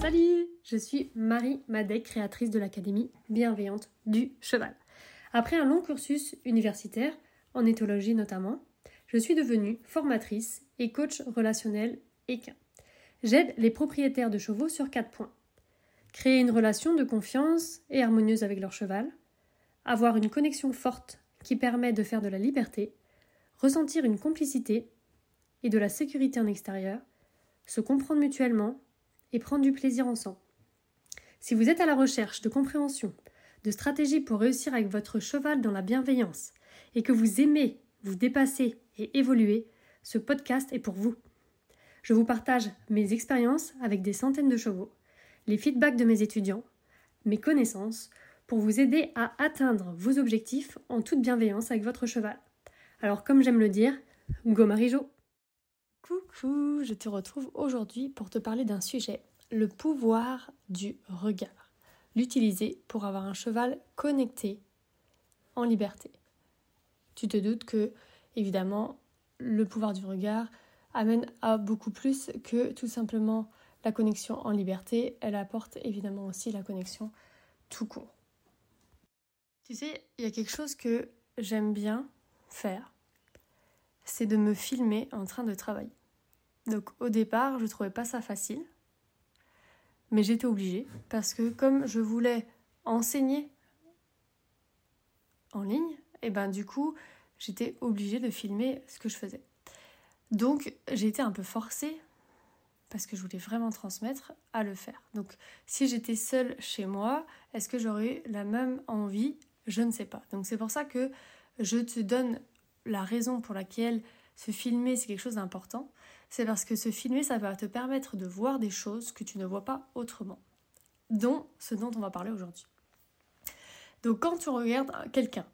Salut, je suis Marie Madec, créatrice de l'Académie bienveillante du cheval. Après un long cursus universitaire, en éthologie notamment, je suis devenue formatrice et coach relationnel équin. J'aide les propriétaires de chevaux sur quatre points. Créer une relation de confiance et harmonieuse avec leur cheval, avoir une connexion forte qui permet de faire de la liberté, ressentir une complicité et de la sécurité en extérieur, se comprendre mutuellement et prendre du plaisir ensemble. Si vous êtes à la recherche de compréhension, de stratégies pour réussir avec votre cheval dans la bienveillance et que vous aimez vous dépasser et évoluer, ce podcast est pour vous. Je vous partage mes expériences avec des centaines de chevaux, les feedbacks de mes étudiants, mes connaissances pour vous aider à atteindre vos objectifs en toute bienveillance avec votre cheval. Alors comme j'aime le dire, go Marijo Coucou, je te retrouve aujourd'hui pour te parler d'un sujet, le pouvoir du regard l'utiliser pour avoir un cheval connecté en liberté. Tu te doutes que, évidemment, le pouvoir du regard amène à beaucoup plus que tout simplement la connexion en liberté, elle apporte évidemment aussi la connexion tout court. Tu sais, il y a quelque chose que j'aime bien faire, c'est de me filmer en train de travailler. Donc au départ, je trouvais pas ça facile, mais j'étais obligée parce que comme je voulais enseigner en ligne, et ben du coup, j'étais obligée de filmer ce que je faisais. Donc, j'ai été un peu forcée parce que je voulais vraiment transmettre à le faire. Donc, si j'étais seule chez moi, est-ce que j'aurais la même envie? Je ne sais pas. Donc, c'est pour ça que je te donne la raison pour laquelle se filmer, c'est quelque chose d'important c'est parce que se filmer, ça va te permettre de voir des choses que tu ne vois pas autrement, dont ce dont on va parler aujourd'hui. Donc quand tu regardes quelqu'un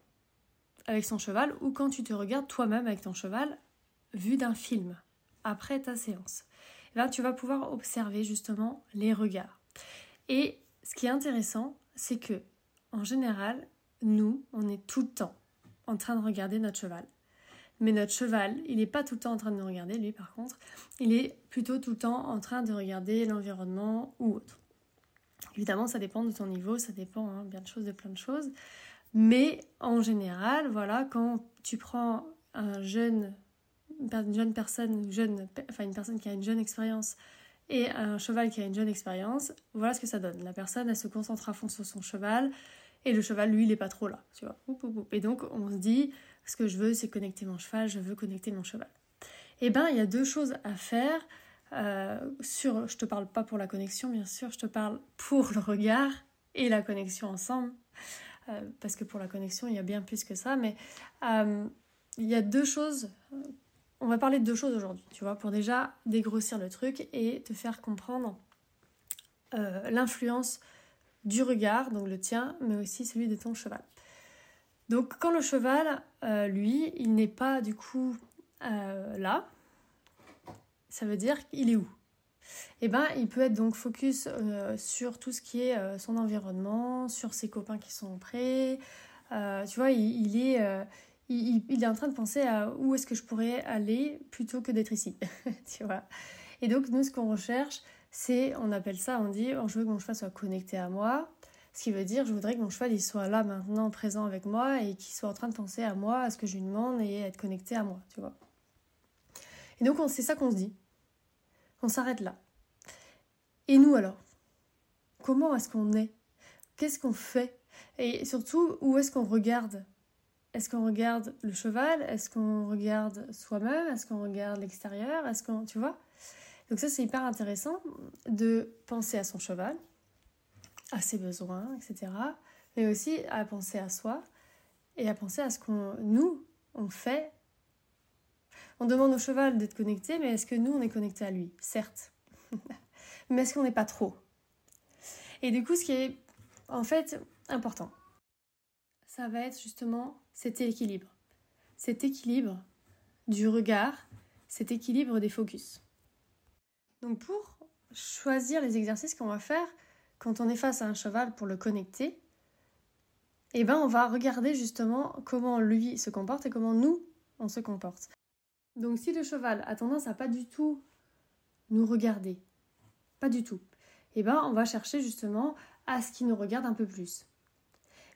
avec son cheval ou quand tu te regardes toi-même avec ton cheval vu d'un film après ta séance, eh tu vas pouvoir observer justement les regards. Et ce qui est intéressant, c'est que en général, nous, on est tout le temps en train de regarder notre cheval. Mais notre cheval, il n'est pas tout le temps en train de nous regarder, lui par contre. Il est plutôt tout le temps en train de regarder l'environnement ou autre. Évidemment, ça dépend de ton niveau, ça dépend hein, bien de choses, de plein de choses. Mais en général, voilà, quand tu prends un jeune, une jeune personne, jeune, enfin une personne qui a une jeune expérience et un cheval qui a une jeune expérience, voilà ce que ça donne. La personne, elle se concentre à fond sur son cheval et le cheval, lui, il n'est pas trop là, tu vois. Et donc, on se dit, ce que je veux, c'est connecter mon cheval, je veux connecter mon cheval. Eh bien, il y a deux choses à faire. Euh, sur, je te parle pas pour la connexion, bien sûr, je te parle pour le regard et la connexion ensemble. Euh, parce que pour la connexion, il y a bien plus que ça. Mais euh, il y a deux choses. On va parler de deux choses aujourd'hui, tu vois, pour déjà dégrossir le truc et te faire comprendre l'influence du regard, donc le tien, mais aussi celui de ton cheval. Donc quand le cheval, euh, lui, il n'est pas du coup euh, là, ça veut dire qu'il est où? Eh bien, il peut être donc focus euh, sur tout ce qui est son environnement, sur ses copains qui sont près. tu vois, il, est, il, est en train de penser à où est-ce que je pourrais aller plutôt que d'être ici. tu vois Et donc, nous, ce qu'on recherche, c'est, on appelle ça, on dit, oh, je veux que mon cheval soit connecté à moi. Ce qui veut dire, je voudrais que mon cheval il soit là maintenant, présent avec moi et qu'il soit en train de penser à moi, à ce que je lui demande et être connecté à moi, tu vois. Et donc, c'est ça qu'on se dit. On s'arrête là. Et nous alors? Comment est-ce qu'on est? Qu'est-ce qu'on fait? Et surtout, où est-ce qu'on regarde? Est-ce qu'on regarde le cheval? Est-ce qu'on regarde soi-même? Est-ce qu'on regarde l'extérieur? Est-ce qu'on. Tu vois? Donc, ça, c'est hyper intéressant de penser à son cheval, à ses besoins, etc. Mais aussi à penser à soi et à penser à ce qu'on nous on fait. On demande au cheval d'être connecté, mais est-ce que nous on est connecté à lui? Certes. mais est-ce qu'on n'est pas trop? Et du coup, ce qui est en fait important, ça va être justement cet équilibre. Cet équilibre du regard, cet équilibre des focus. Donc pour choisir les exercices qu'on va faire, quand on est face à un cheval pour le connecter, eh ben on va regarder justement comment lui se comporte et comment nous on se comporte. Donc si le cheval a tendance à pas du tout nous regarder, pas du tout, eh ben on va chercher justement à ce qu'il nous regarde un peu plus.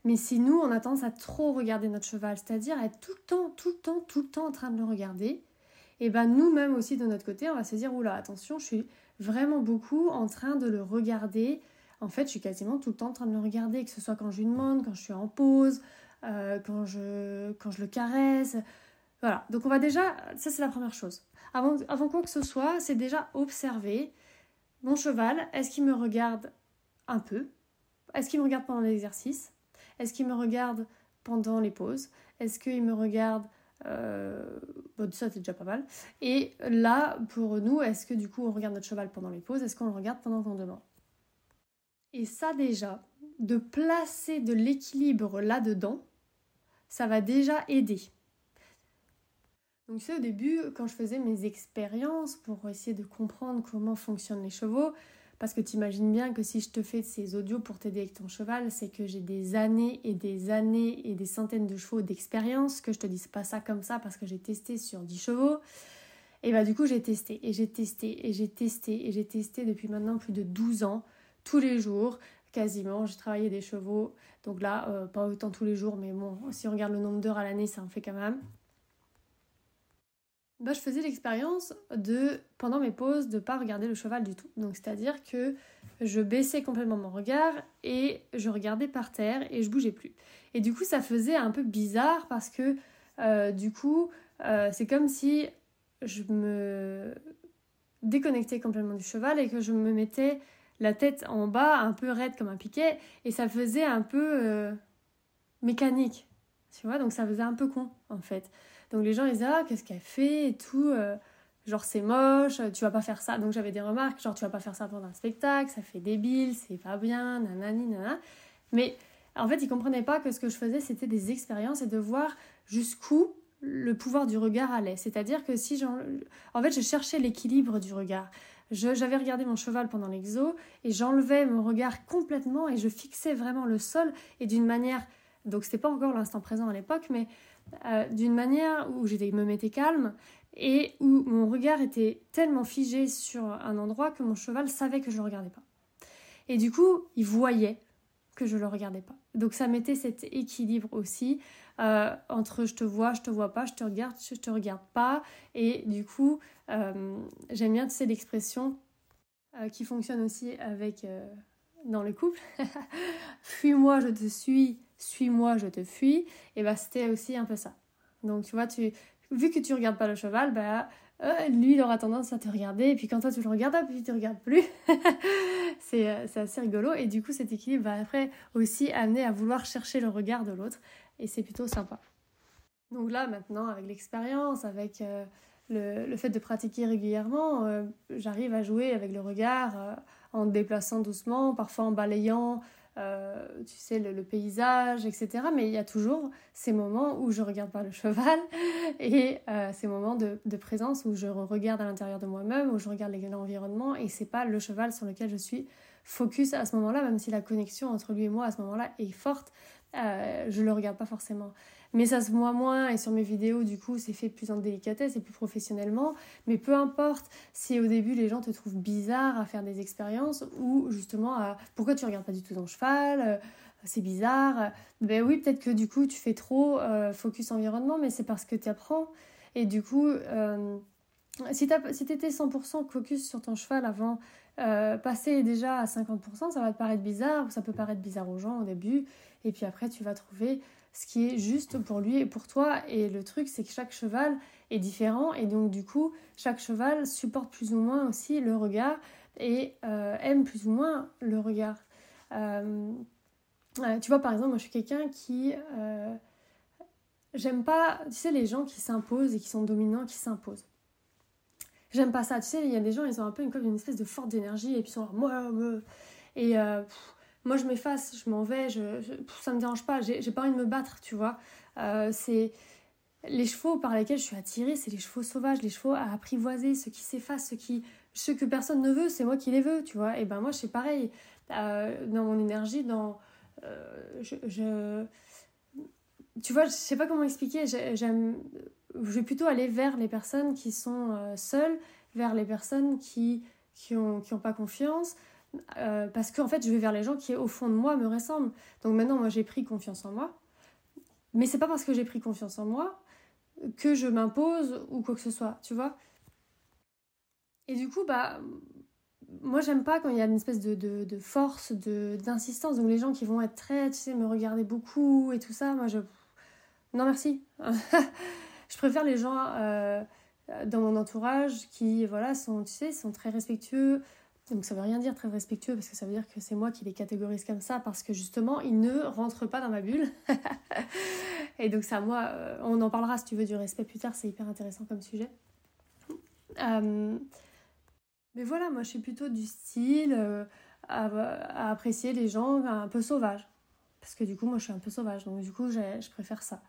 Mais si nous on a tendance à trop regarder notre cheval, c'est-à-dire être tout le temps, tout le temps, tout le temps en train de le regarder, et eh ben nous-mêmes aussi de notre côté, on va se dire oula attention, je suis vraiment beaucoup en train de le regarder. En fait, je suis quasiment tout le temps en train de le regarder, que ce soit quand je lui demande, quand je suis en pause, euh, quand, je, quand je le caresse. Voilà, donc on va déjà, ça c'est la première chose. Avant, avant quoi que ce soit, c'est déjà observer mon cheval, est-ce qu'il me regarde un peu? Est-ce qu'il me regarde pendant l'exercice? Est-ce qu'il me regarde pendant les pauses? Est-ce qu'il me regarde euh, ça c'est déjà pas mal. Et là, pour nous, est-ce que du coup on regarde notre cheval pendant les pauses? Est-ce qu'on le regarde pendant qu'on demande et ça déjà, de placer de l'équilibre là-dedans, ça va déjà aider. Donc sais, au début, quand je faisais mes expériences pour essayer de comprendre comment fonctionnent les chevaux, parce que tu imagines bien que si je te fais ces audios pour t'aider avec ton cheval, c'est que j'ai des années et des années et des centaines de chevaux d'expérience, que je te dise pas ça comme ça parce que j'ai testé sur 10 chevaux. Et bah du coup j'ai testé et j'ai testé et j'ai testé et j'ai testé depuis maintenant plus de 12 ans tous les jours, quasiment. J'ai travaillé des chevaux, donc là, euh, pas autant tous les jours, mais bon, si on regarde le nombre d'heures à l'année, ça en fait quand même. Bah, je faisais l'expérience de, pendant mes pauses, de ne pas regarder le cheval du tout. Donc, c'est-à-dire que je baissais complètement mon regard et je regardais par terre et je bougeais plus. Et du coup, ça faisait un peu bizarre parce que, euh, du coup, euh, c'est comme si je me déconnectais complètement du cheval et que je me mettais la tête en bas, un peu raide comme un piquet, et ça faisait un peu euh, mécanique, tu vois, donc ça faisait un peu con, en fait. Donc les gens, ils disaient, ah, qu'est-ce qu'elle fait et tout, euh, genre c'est moche, tu vas pas faire ça. Donc j'avais des remarques, genre tu vas pas faire ça pendant un spectacle, ça fait débile, c'est pas bien, nanani, nanana. Mais en fait, ils comprenaient pas que ce que je faisais, c'était des expériences et de voir jusqu'où le pouvoir du regard allait. C'est-à-dire que si j'en... En fait, je cherchais l'équilibre du regard. J'avais regardé mon cheval pendant l'exo et j'enlevais mon regard complètement et je fixais vraiment le sol et d'une manière, donc c'était pas encore l'instant présent à l'époque, mais euh, d'une manière où je me mettais calme et où mon regard était tellement figé sur un endroit que mon cheval savait que je le regardais pas. Et du coup, il voyait que je le regardais pas. Donc ça mettait cet équilibre aussi euh, entre je te vois, je te vois pas, je te regarde, je te regarde pas. Et du coup, euh, j'aime bien, tu sais, l'expression qui fonctionne aussi avec dans le couple. Fuis-moi, je te suis, suis-moi, je te fuis. Et bah c'était aussi un peu ça. Donc tu vois, tu, vu que tu regardes pas le cheval, bah lui il aura tendance à te regarder et puis quand toi tu le regardes, puis tu te regardes plus. c'est assez rigolo et du coup cet équilibre va après aussi amener à vouloir chercher le regard de l'autre et c'est plutôt sympa. Donc là, maintenant, avec l'expérience, avec euh, le, fait de pratiquer régulièrement, euh, j'arrive à jouer avec le regard euh, en déplaçant doucement, parfois en balayant, tu sais, le, paysage, etc. Mais il y a toujours ces moments où je regarde pas le cheval et ces moments de, de, présence où je regarde à l'intérieur de moi-même, où je regarde l'environnement et c'est pas le cheval sur lequel je suis focus à ce moment-là, même si la connexion entre lui et moi à ce moment-là est forte. Euh, je le regarde pas forcément. Mais ça se voit moins et sur mes vidéos, du coup, c'est fait plus en délicatesse et plus professionnellement. Mais peu importe si au début les gens te trouvent bizarre à faire des expériences ou justement à pourquoi tu regardes pas du tout ton cheval, euh, c'est bizarre. Ben oui, peut-être que du coup tu fais trop euh, focus environnement, mais c'est parce que tu apprends. Et du coup, si tu si étais 100% focus sur ton cheval avant passer déjà à 50%, ça va te paraître bizarre ou ça peut paraître bizarre aux gens au début. Et puis après, tu vas trouver ce qui est juste pour lui et pour toi. Et le truc, c'est que chaque cheval est différent. Et donc, du coup, chaque cheval supporte plus ou moins aussi le regard et euh, aime plus ou moins le regard. Euh, euh, tu vois, par exemple, moi, je suis quelqu'un qui... J'aime pas, tu sais, les gens qui s'imposent et qui sont dominants, qui s'imposent. J'aime pas ça. Tu sais, il y a des gens, ils ont un peu une, espèce de forte d'énergie et puis ils sont moi, moi. Et moi je m'efface, je m'en vais, je, ça me dérange pas, j'ai pas envie de me battre, tu vois. Euh, c'est les chevaux par lesquels je suis attirée, c'est les chevaux sauvages, les chevaux à apprivoiser, ceux qui s'effacent, ceux qui ceux que personne ne veut, c'est moi qui les veux, tu vois. Et ben moi c'est pareil. dans mon énergie, dans... je, Tu vois, je sais pas comment expliquer, j'aime... Je vais plutôt aller vers les personnes qui sont seules, vers les personnes qui qui n'ont qui ont pas confiance, euh, parce qu'en fait, je vais vers les gens qui, au fond de moi, me ressemblent. Donc maintenant, moi, j'ai pris confiance en moi. Mais c'est pas parce que j'ai pris confiance en moi que je m'impose ou quoi que ce soit, tu vois. Et du coup, bah, moi, j'aime pas quand il y a une espèce de, de, de force, d'insistance. Donc les gens qui vont être très, tu sais, me regarder beaucoup et tout ça, moi, je. Non, merci. je préfère les gens. Euh, dans mon entourage qui voilà sont tu sais sont très respectueux donc ça veut rien dire très respectueux parce que ça veut dire que c'est moi qui les catégorise comme ça parce que justement ils ne rentrent pas dans ma bulle et donc ça moi euh, on en parlera si tu veux du respect plus tard c'est hyper intéressant comme sujet euh, mais voilà moi je suis plutôt du style euh, à, apprécier les gens un peu sauvages parce que du coup moi je suis un peu sauvage donc du coup je préfère ça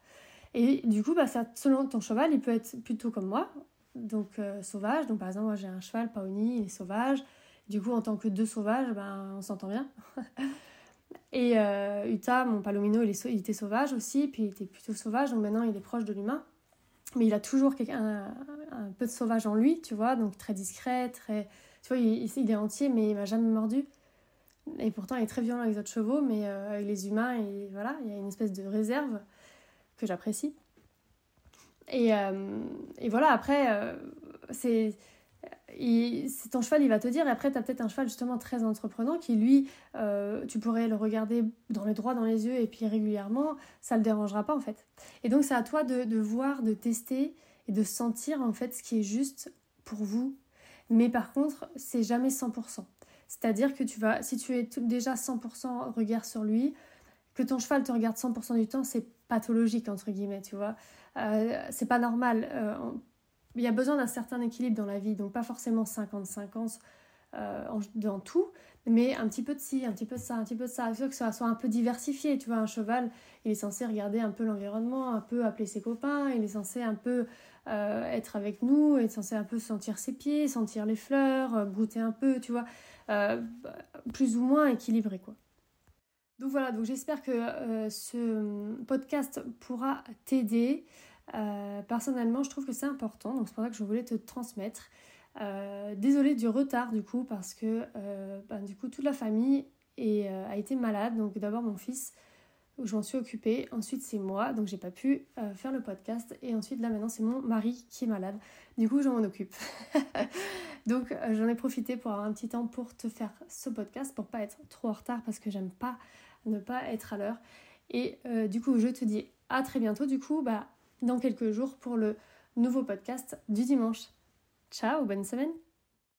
et du coup, bah, selon ton cheval, il peut être plutôt comme moi, donc sauvage. Donc par exemple, moi j'ai un cheval, Paoni, il est sauvage. Du coup, en tant que deux sauvages, ben, on s'entend bien. et euh, Uta, mon palomino, il, était sauvage aussi, puis il était plutôt sauvage, donc maintenant il est proche de l'humain. Mais il a toujours un, un, peu de sauvage en lui, tu vois, donc très discret, très... Tu vois, il, est entier, mais il m'a jamais mordu. Et pourtant, il est très violent avec les autres chevaux, mais euh, avec les humains, et voilà, il y a une espèce de réserve que j'apprécie. Et, euh, voilà, après, euh, c'est ton cheval, il va te dire. Et après, tu as peut-être un cheval justement très entreprenant qui, lui, euh, tu pourrais le regarder dans les droits dans les yeux et puis régulièrement, ça le dérangera pas en fait. Et donc, c'est à toi de, de, voir, de tester et de sentir en fait ce qui est juste pour vous. Mais par contre, c'est jamais 100%. C'est-à-dire que tu vas, si tu es déjà 100% regard sur lui, que ton cheval te regarde 100% du temps, c'est pathologique, entre guillemets, tu vois. Euh, c'est pas normal. Euh, il y a besoin d'un certain équilibre dans la vie, donc pas forcément 50-50 euh, dans tout, mais un petit peu de ci, un petit peu de ça, un petit peu de ça. Que ça soit un peu diversifié, tu vois. Un cheval, il est censé regarder un peu l'environnement, un peu appeler ses copains, il est censé un peu être avec nous, il est censé un peu sentir ses pieds, sentir les fleurs, brouter un peu, tu vois. plus ou moins équilibré, quoi. Donc voilà, donc j'espère que euh, ce podcast pourra t'aider. Euh, personnellement, je trouve que c'est important, donc c'est pour ça que je voulais te transmettre. Euh, désolée du retard du coup, parce que ben, du coup toute la famille a été malade. Donc d'abord mon fils, où je m'en suis occupée. Ensuite c'est moi, donc j'ai pas pu faire le podcast. Et ensuite là maintenant c'est mon mari qui est malade. Du coup je m'en occupe. donc j'en ai profité pour avoir un petit temps pour te faire ce podcast, pour pas être trop en retard parce que j'aime pas ne pas être à l'heure. Et euh, du coup, je te dis à très bientôt, du coup, bah, dans quelques jours pour le nouveau podcast du dimanche. Ciao, bonne semaine